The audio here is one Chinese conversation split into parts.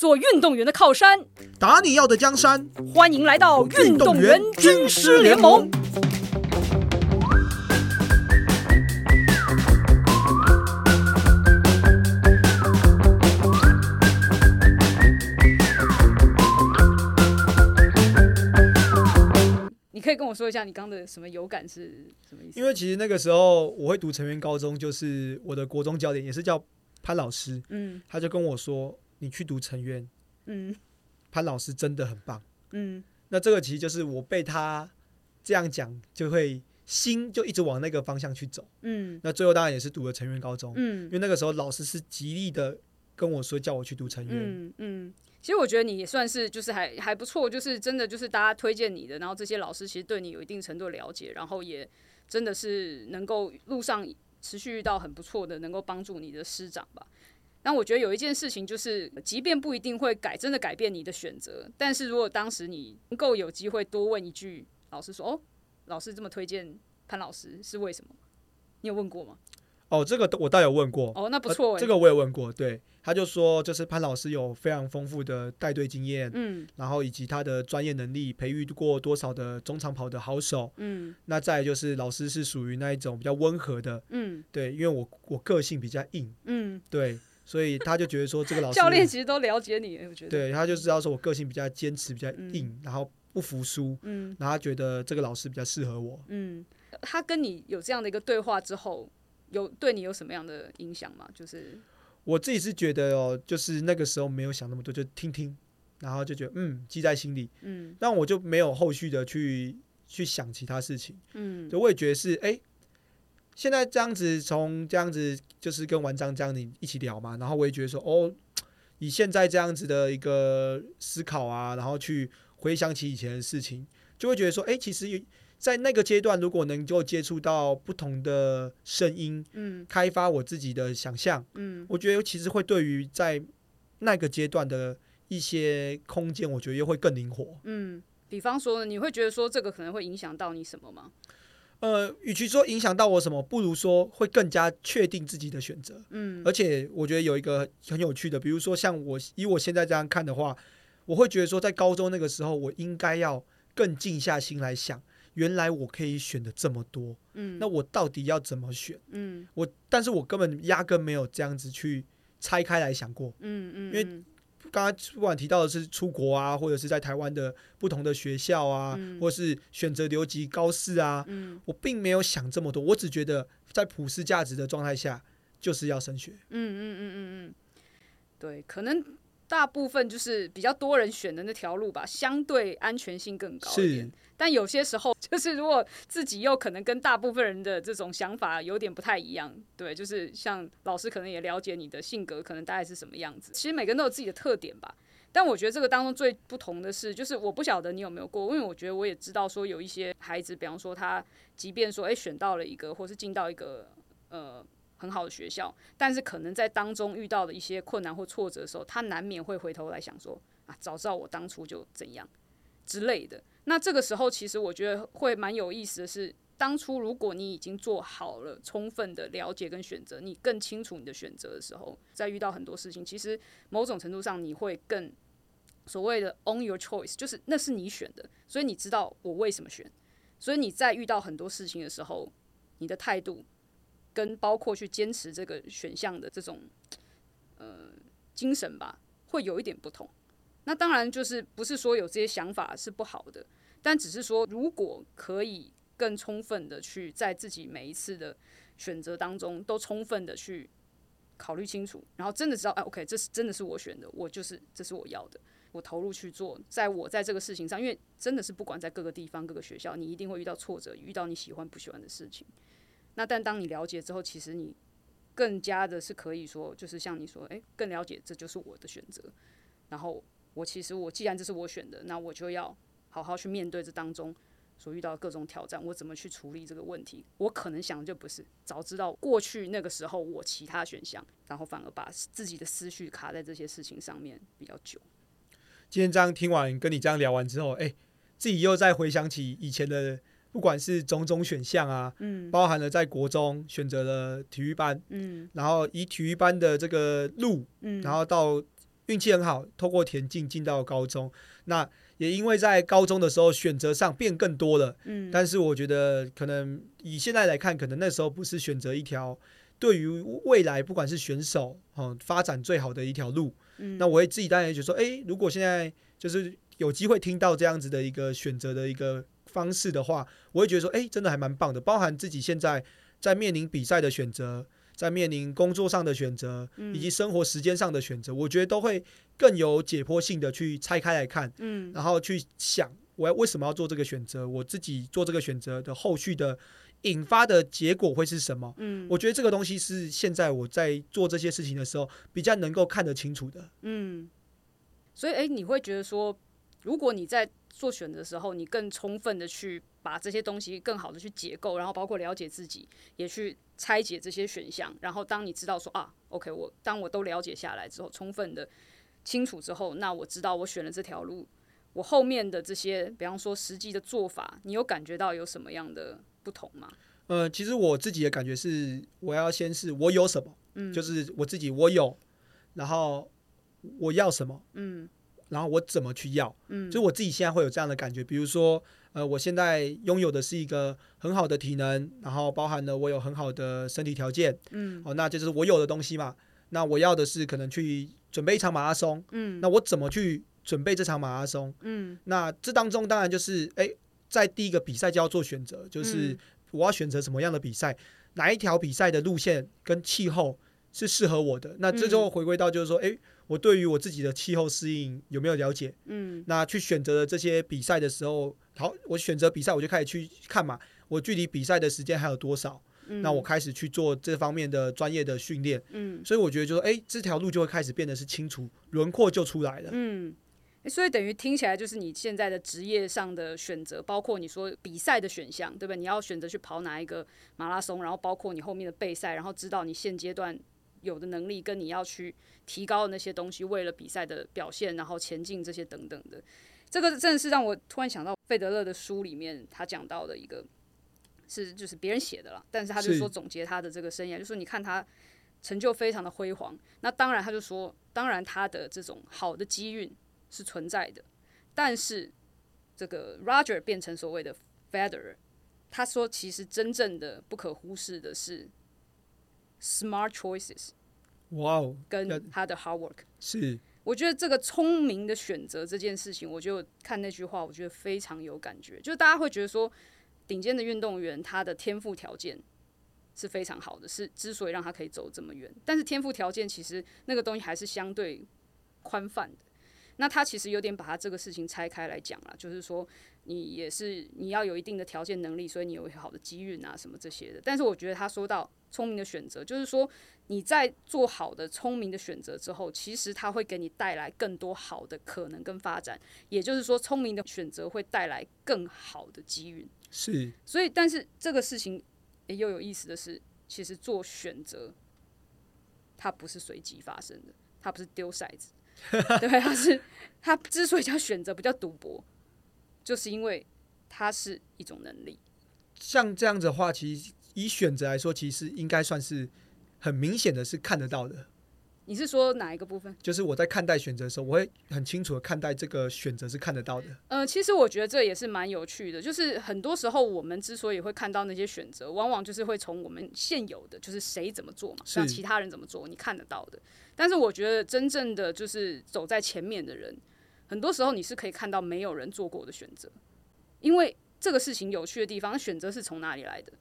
做运动员的靠山。打你要的江山，欢迎来到运动员军师联盟。你可以跟我说一下你刚刚的什么有感是什么意思？因为其实那个时候我会读成员高中，就是我的国中教练也是叫潘老师，嗯他就跟我说：“你去读成员，嗯潘老师真的很棒。嗯”那这个其实就是我被他这样讲，就会心就一直往那个方向去走。嗯那最后当然也是读了成员高中，嗯因嗯为那个时候老师是极力的跟我说叫我去读成员。嗯嗯。其实我觉得你也算是就是还还不错，就是真的就是大家推荐你的，然后这些老师其实对你有一定程度的了解，然后也真的是能够路上持续遇到很不错的，能够帮助你的师长吧。那我觉得有一件事情就是，即便不一定会改，真的改变你的选择，但是如果当时你能够有机会多问一句，老师说：“哦，老师这么推荐潘老师是为什么？”你有问过吗？哦，这个我倒有问过。哦，那不错这个我也问过，对，他就说就是潘老师有非常丰富的带队经验，嗯然后以及他的专业能力，培育过多少的中长跑的好手。嗯那再就是老师是属于那一种比较温和的，嗯对，因为我我个性比较硬，嗯，对，所以他就觉得说这个老师教练其实都了解你，我觉得。对，他就知道说我个性比较坚持，比较嗯硬，然后不服输，嗯然后他觉得这个老师比较适合我。嗯，他跟你有这样的一个对话之后，有对你有什么样的影响吗？就是我自己是觉得哦，就是那个时候没有想那么多，就听听，然后就觉得嗯记在心里，嗯但我就没有后续的去去想其他事情。嗯就，我也觉得是哎、现在这样子从这样子就是跟文章这样你一起聊嘛，然后我也觉得说哦，以现在这样子的一个思考啊，然后去回想起以前的事情，就会觉得说哎、其实有在那个阶段，如果能够接触到不同的声音，嗯开发我自己的想象，嗯我觉得其实会对于在那个阶段的一些空间，我觉得又会更灵活。嗯。比方说，你会觉得说这个可能会影响到你什么吗？呃，与其说影响到我什么，不如说会更加确定自己的选择。嗯而且我觉得有一个很有趣的，比如说像我以我现在这样看的话，我会觉得说，在高中那个时候，我应该要更静下心来想，原来我可以选的这么多，嗯那我到底要怎么选？嗯我，但是我根本压根没有这样子去拆开来想过。嗯嗯，因为刚刚不管提到的是出国啊，或者是在台湾的不同的学校啊，嗯。或是选择留级高四啊，嗯。我并没有想这么多，我只觉得在普世价值的状态下，就是要升学。嗯嗯嗯嗯嗯，对，可能大部分就是比较多人选的那条路吧，相对安全性更高一点。但有些时候，就是如果自己又可能跟大部分人的这种想法有点不太一样，对，就是像老师可能也了解你的性格，可能大概是什么样子。其实每个人都有自己的特点吧。但我觉得这个当中最不同的是，就是我不晓得你有没有过，因为我觉得我也知道说有一些孩子，比方说他即便说诶选到了一个，或是进到一个呃很好的学校，但是可能在当中遇到的一些困难或挫折的时候，他难免会回头来想说啊，早知道我当初就怎样之类的。那这个时候，其实我觉得会蛮有意思的是，当初如果你已经做好了充分的了解跟选择，你更清楚你的选择的时候，在遇到很多事情，其实某种程度上你会更所谓的 “on your choice，就是那是你选的，所以你知道我为什么选。所以你在遇到很多事情的时候，你的态度跟包括去坚持这个选项的这种呃精神吧，会有一点不同。那当然就是不是说有这些想法是不好的，但只是说如果可以更充分的去在自己每一次的选择当中都充分的去考虑清楚，然后真的知道，哎，OK，这是真的是我选的，我就是这是我要的，我投入去做，在我在这个事情上，因为真的是不管在各个地方、各个学校，你一定会遇到挫折，遇到你喜欢不喜欢的事情。那但当你了解之后，其实你更加的是可以说，就是像你说，诶，更了解这就是我的选择。然后我其实我既然这是我选的，那我就要好好去面对这当中所遇到的各种挑战，我怎么去处理这个问题？我可能想的就不是早知道过去那个时候我其他选项，然后反而把自己的思绪卡在这些事情上面比较久。今天这样听完，跟你这样聊完之后，哎、自己又再回想起以前的，不管是种种选项啊，嗯。包含了在国中选择了体育班，嗯。然后以体育班的这个路，嗯，然后到运气很好，透过田径进到高中。那也因为在高中的时候选择上变更多了，嗯，但是我觉得可能以现在来看，可能那时候不是选择一条对于未来不管是选手哦发展最好的一条路。嗯。那我也自己当然也觉得说，诶，如果现在就是有机会听到这样子的一个选择的一个方式的话，我会觉得说，诶，真的还蛮棒的。包含自己现在在面临比赛的选择，在面临工作上的选择，嗯以及生活时间上的选择，我觉得都会更有解剖性的去拆开来看，嗯然后去想我要为什么要做这个选择，我自己做这个选择的后续的引发的结果会是什么。嗯我觉得这个东西是现在我在做这些事情的时候比较能够看得清楚的。嗯，所以哎、诶你会觉得说，如果你在做选择的时候，你更充分的去把这些东西更好的去解构，然后包括了解自己，也去拆解这些选项，然后当你知道说啊，OK，我当我都了解下来之后，充分的清楚之后，那我知道我选了这条路，我后面的这些，比方说实际的做法，你有感觉到有什么样的不同吗？呃，其实我自己的感觉是，我要先是我有什么，嗯。就是我自己我有，然后我要什么，嗯然后我怎么去要，嗯就我自己现在会有这样的感觉。比如说，呃，我现在拥有的是一个很好的体能，然后包含了我有很好的身体条件，嗯哦，那这就是我有的东西嘛。那我要的是可能去准备一场马拉松，嗯那我怎么去准备这场马拉松？嗯那这当中当然就是，哎，在第一个比赛就要做选择，就是嗯我要选择什么样的比赛，哪一条比赛的路线跟气候是适合我的。那这就回归到就是说，哎，我对于我自己的气候适应有没有了解？嗯那去选择这些比赛的时候，好，我选择比赛我就开始去看嘛，我距离比赛的时间还有多少？嗯，那我开始去做这方面的专业的训练。嗯所以我觉得就说，哎，这条路就会开始变得是清楚，轮廓就出来了。嗯，诶所以等于听起来就是你现在的职业上的选择，包括你说比赛的选项，对不对？你要选择去跑哪一个马拉松，然后包括你后面的备赛，然后知道你现阶段有的能力，跟你要去提高的那些东西，为了比赛的表现，然后前进这些等等的。这个真的是让我突然想到费德勒的书里面他讲到的一个，是就是别人写的啦，但是他就说总结他的这个生涯，就说你看他成就非常的辉煌，那当然他就说，当然他的这种好的机运是存在的，但是这个 Roger 变成所谓的 Federer，他说其实真正的不可忽视的是 smart choices 哇哦，跟他的 hard work。是我觉得这个聪明的选择这件事情，我就看那句话，我觉得非常有感觉。就是大家会觉得说，顶尖的运动员他的天赋条件是非常好的，是之所以让他可以走这么远。但是天赋条件其实那个东西还是相对宽泛的。那他其实有点把他这个事情拆开来讲了，就是说你也是你要有一定的条件能力，所以你有好的机运啊什么这些的。但是我觉得他说到聪明的选择，就是说你在做好的聪明的选择之后，其实它会给你带来更多好的可能跟发展。也就是说，聪明的选择会带来更好的机运。是，所以，但是这个事情也又有意思的是，其实做选择它不是随机发生的，它不是丢骰子，对，它是它之所以叫选择，不叫赌博，就是因为它是一种能力。像这样子的话，其实以选择来说，其实应该算是很明显的是看得到的。你是说哪一个部分？就是我在看待选择的时候，我会很清楚的看待这个选择是看得到的。呃，其实我觉得这也是蛮有趣的，就是很多时候我们之所以会看到那些选择，往往就是会从我们现有的，就是谁怎么做嘛，让其他人怎么做，你看得到的。但是我觉得真正的就是走在前面的人，很多时候你是可以看到没有人做过的选择，因为这个事情有趣的地方，选择是从哪里来的？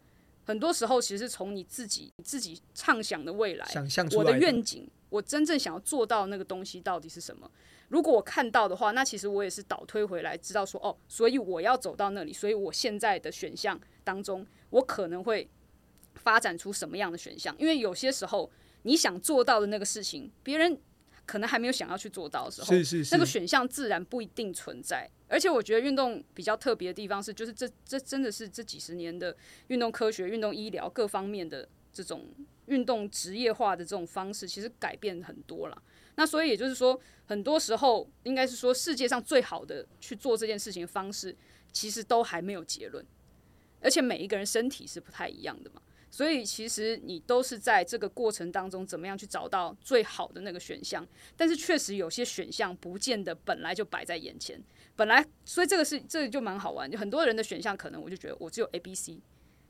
很多时候其实是从你自己你自己畅想的未来，想象出我的愿景，我真正想要做到那个东西到底是什么？如果我看到的话，那其实我也是倒推回来，知道说哦，所以我要走到那里，所以我现在的选项当中，我可能会发展出什么样的选项？因为有些时候你想做到的那个事情，别人可能还没有想要去做到的时候，是是是，那个选项自然不一定存在。而且我觉得运动比较特别的地方是，就是这这真的是这几十年的运动科学、运动医疗各方面的这种运动职业化的这种方式，其实改变很多了。那所以也就是说，很多时候应该是说世界上最好的去做这件事情的方式，其实都还没有结论。而且每一个人身体是不太一样的嘛，所以其实你都是在这个过程当中，怎么样去找到最好的那个选项。但是确实有些选项不见得本来就摆在眼前，本来所以这个是这个就蛮好玩。就很多人的选项可能我就觉得我只有 A、B、C，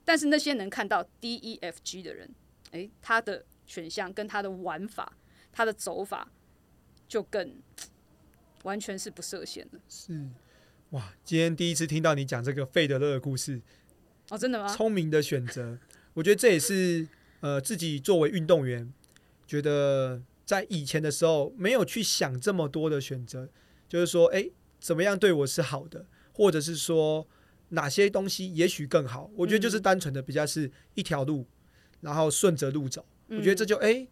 但是那些能看到 D、E、F、G 的人，诶，他的选项跟他的玩法、他的走法就更完全是不设限的。是哇，今天第一次听到你讲这个费德勒的故事，哦，真的吗？聪明的选择，我觉得这也是呃自己作为运动员，觉得在以前的时候没有去想这么多的选择，就是说，诶，怎么样对我是好的，或者是说哪些东西也许更好。我觉得就是单纯的比较是一条路，然后顺着路走。我觉得这就诶，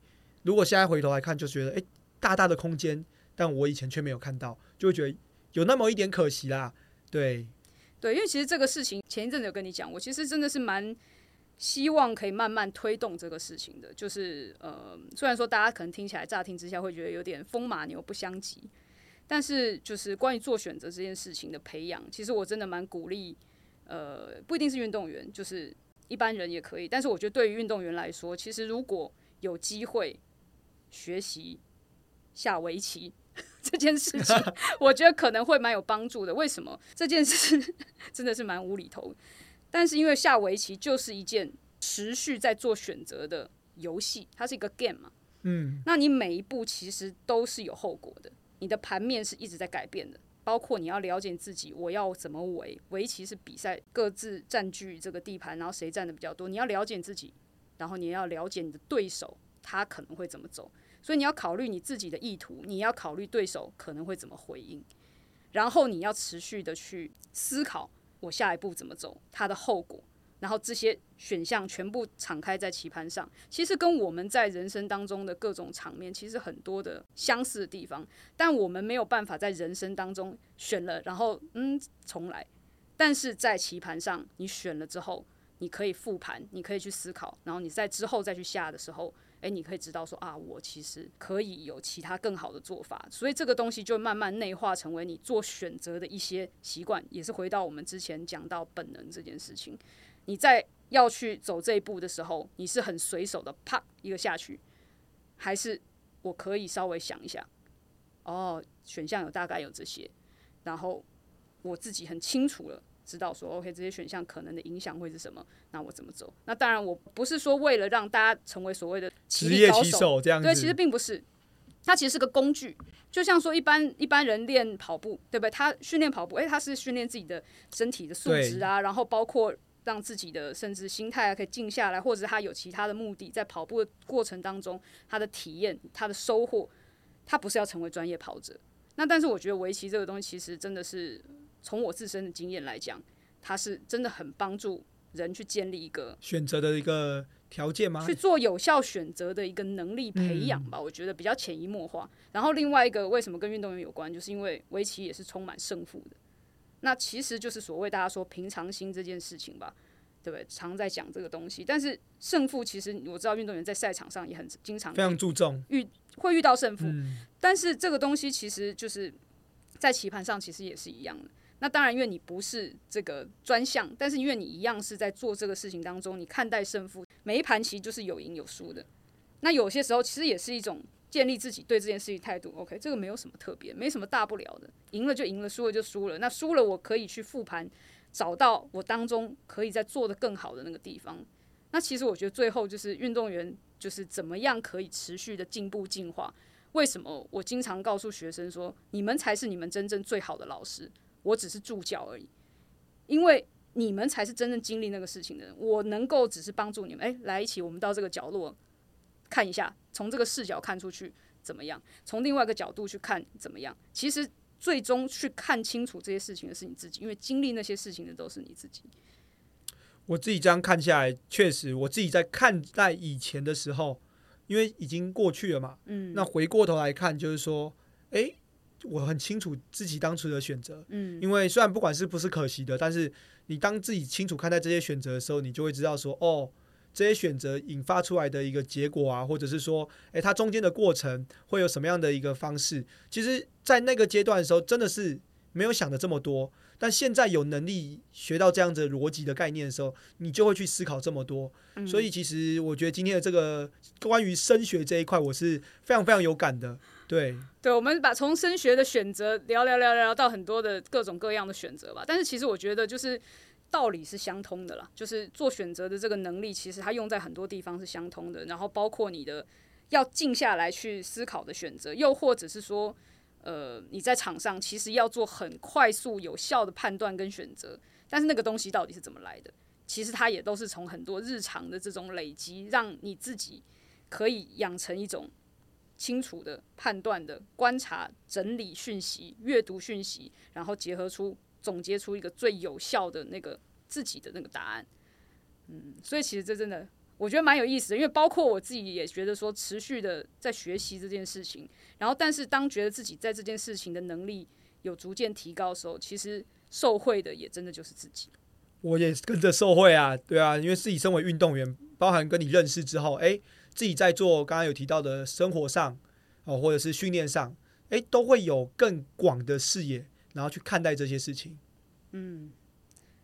如果现在回头来看，就觉得诶，大大的空间，但我以前却没有看到，就会觉得有那么一点可惜啦。对，对，因为其实这个事情前一阵子有跟你讲，我其实真的是蛮希望可以慢慢推动这个事情的。就是呃，虽然说大家可能听起来乍听之下会觉得有点风马牛不相及，但是就是关于做选择这件事情的培养，其实我真的蛮鼓励。呃，不一定是运动员，就是一般人也可以。但是我觉得对于运动员来说，其实如果有机会学习下围棋 这件事情，我觉得可能会蛮有帮助的。为什么这件事 真的是蛮无厘头？但是因为下围棋就是一件持续在做选择的游戏，它是一个 game 嘛。嗯，那你每一步其实都是有后果的，你的盘面是一直在改变的。包括你要了解自己，我要怎么围围棋是比赛，各自占据这个地盘，然后谁占的比较多。你要了解自己，然后你要了解你的对手，他可能会怎么走。所以你要考虑你自己的意图，你要考虑对手可能会怎么回应，然后你要持续的去思考我下一步怎么走，它的后果。然后这些选项全部敞开在棋盘上，其实跟我们在人生当中的各种场面其实很多的相似的地方，但我们没有办法在人生当中选了，然后嗯重来。但是在棋盘上，你选了之后，你可以复盘，你可以去思考，然后你在之后再去下的时候，诶，你可以知道说啊，我其实可以有其他更好的做法。所以这个东西就慢慢内化成为你做选择的一些习惯，也是回到我们之前讲到本能这件事情。你在要去走这一步的时候，你是很随手的啪一个下去，还是我可以稍微想一下？哦，选项有大概有这些，然后我自己很清楚了，知道说 OK 这些选项可能的影响会是什么，那我怎么走？那当然我不是说为了让大家成为所谓的职业棋手，这样子。对，其实并不是，它其实是个工具，就像说一般一般人练跑步，对不对？他训练跑步，诶，他是训练自己的身体的素质啊，然后包括。让自己的甚至心态啊可以静下来，或者他有其他的目的，在跑步的过程当中，他的体验、他的收获，他不是要成为专业跑者。那但是我觉得围棋这个东西，其实真的是从我自身的经验来讲，它是真的很帮助人去建立一个选择的一个条件吗？去做有效选择的一个能力培养吧。我觉得比较潜移默化。然后另外一个为什么跟运动员有关，就是因为围棋也是充满胜负的。那其实就是所谓大家说平常心这件事情吧，对不对？常在讲这个东西，但是胜负其实我知道运动员在赛场上也很经常非常注重遇会遇到胜负，但是这个东西其实就是在棋盘上其实也是一样的。那当然，因为你不是这个专项，但是因为你一样是在做这个事情当中，你看待胜负，每一盘棋就是有赢有输的。那有些时候其实也是一种。建立自己对这件事情态度，OK，这个没有什么特别，没什么大不了的，赢了就赢了，输了就输了。那输了我可以去复盘，找到我当中可以在做的更好的那个地方。那其实我觉得最后就是运动员就是怎么样可以持续的进步进化。为什么我经常告诉学生说，你们才是你们真正最好的老师，我只是助教而已。因为你们才是真正经历那个事情的人，我能够只是帮助你们。诶，来一起，我们到这个角落。看一下，从这个视角看出去怎么样？从另外一个角度去看怎么样？其实最终去看清楚这些事情的是你自己，因为经历那些事情的都是你自己。我自己这样看下来，确实，我自己在看待以前的时候，因为已经过去了嘛，嗯，那回过头来看，就是说，哎，我很清楚自己当初的选择，嗯，因为虽然不管是不是可惜的，但是你当自己清楚看待这些选择的时候，你就会知道说，哦。这些选择引发出来的一个结果啊，或者是说，诶，它中间的过程会有什么样的一个方式？其实，在那个阶段的时候，真的是没有想的这么多。但现在有能力学到这样子逻辑的概念的时候，你就会去思考这么多。所以其实我觉得今天的这个关于升学这一块，我是非常非常有感的。对，对，我们把从升学的选择聊聊聊聊到很多的各种各样的选择吧。但是其实我觉得就是道理是相通的啦，就是做选择的这个能力，其实它用在很多地方是相通的。然后包括你的要静下来去思考的选择，又或者是说，呃，你在场上其实要做很快速有效的判断跟选择。但是那个东西到底是怎么来的？其实它也都是从很多日常的这种累积，让你自己可以养成一种。清楚的判断的观察、整理讯息、阅读讯息，然后结合出、总结出一个最有效的那个自己的那个答案。嗯，所以其实这真的我觉得蛮有意思的，因为包括我自己也觉得说，持续的在学习这件事情，然后但是当觉得自己在这件事情的能力有逐渐提高的时候，其实受惠的也真的就是自己。我也跟着受惠啊，对啊，因为自己身为运动员，包含跟你认识之后，哎。自己在做刚刚有提到的生活上哦，或者是训练上，诶，都会有更广的视野，然后去看待这些事情。嗯，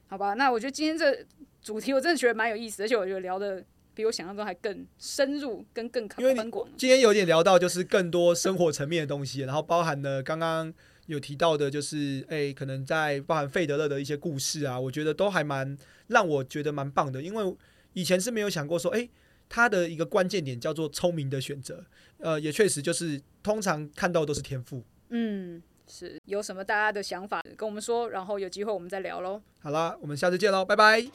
好吧，那我觉得今天这主题我真的觉得蛮有意思，而且我觉得聊的比我想象中还更深入，跟更宽广。今天有点聊到就是更多生活层面的东西，然后包含了刚刚有提到的，就是诶，可能在包含费德勒的一些故事啊，我觉得都还蛮让我觉得蛮棒的，因为以前是没有想过说，诶。他的一个关键点叫做聪明的选择，呃，也确实就是通常看到都是天赋。嗯，是有什么大家的想法跟我们说，然后有机会我们再聊喽。好啦，我们下次见喽，拜拜。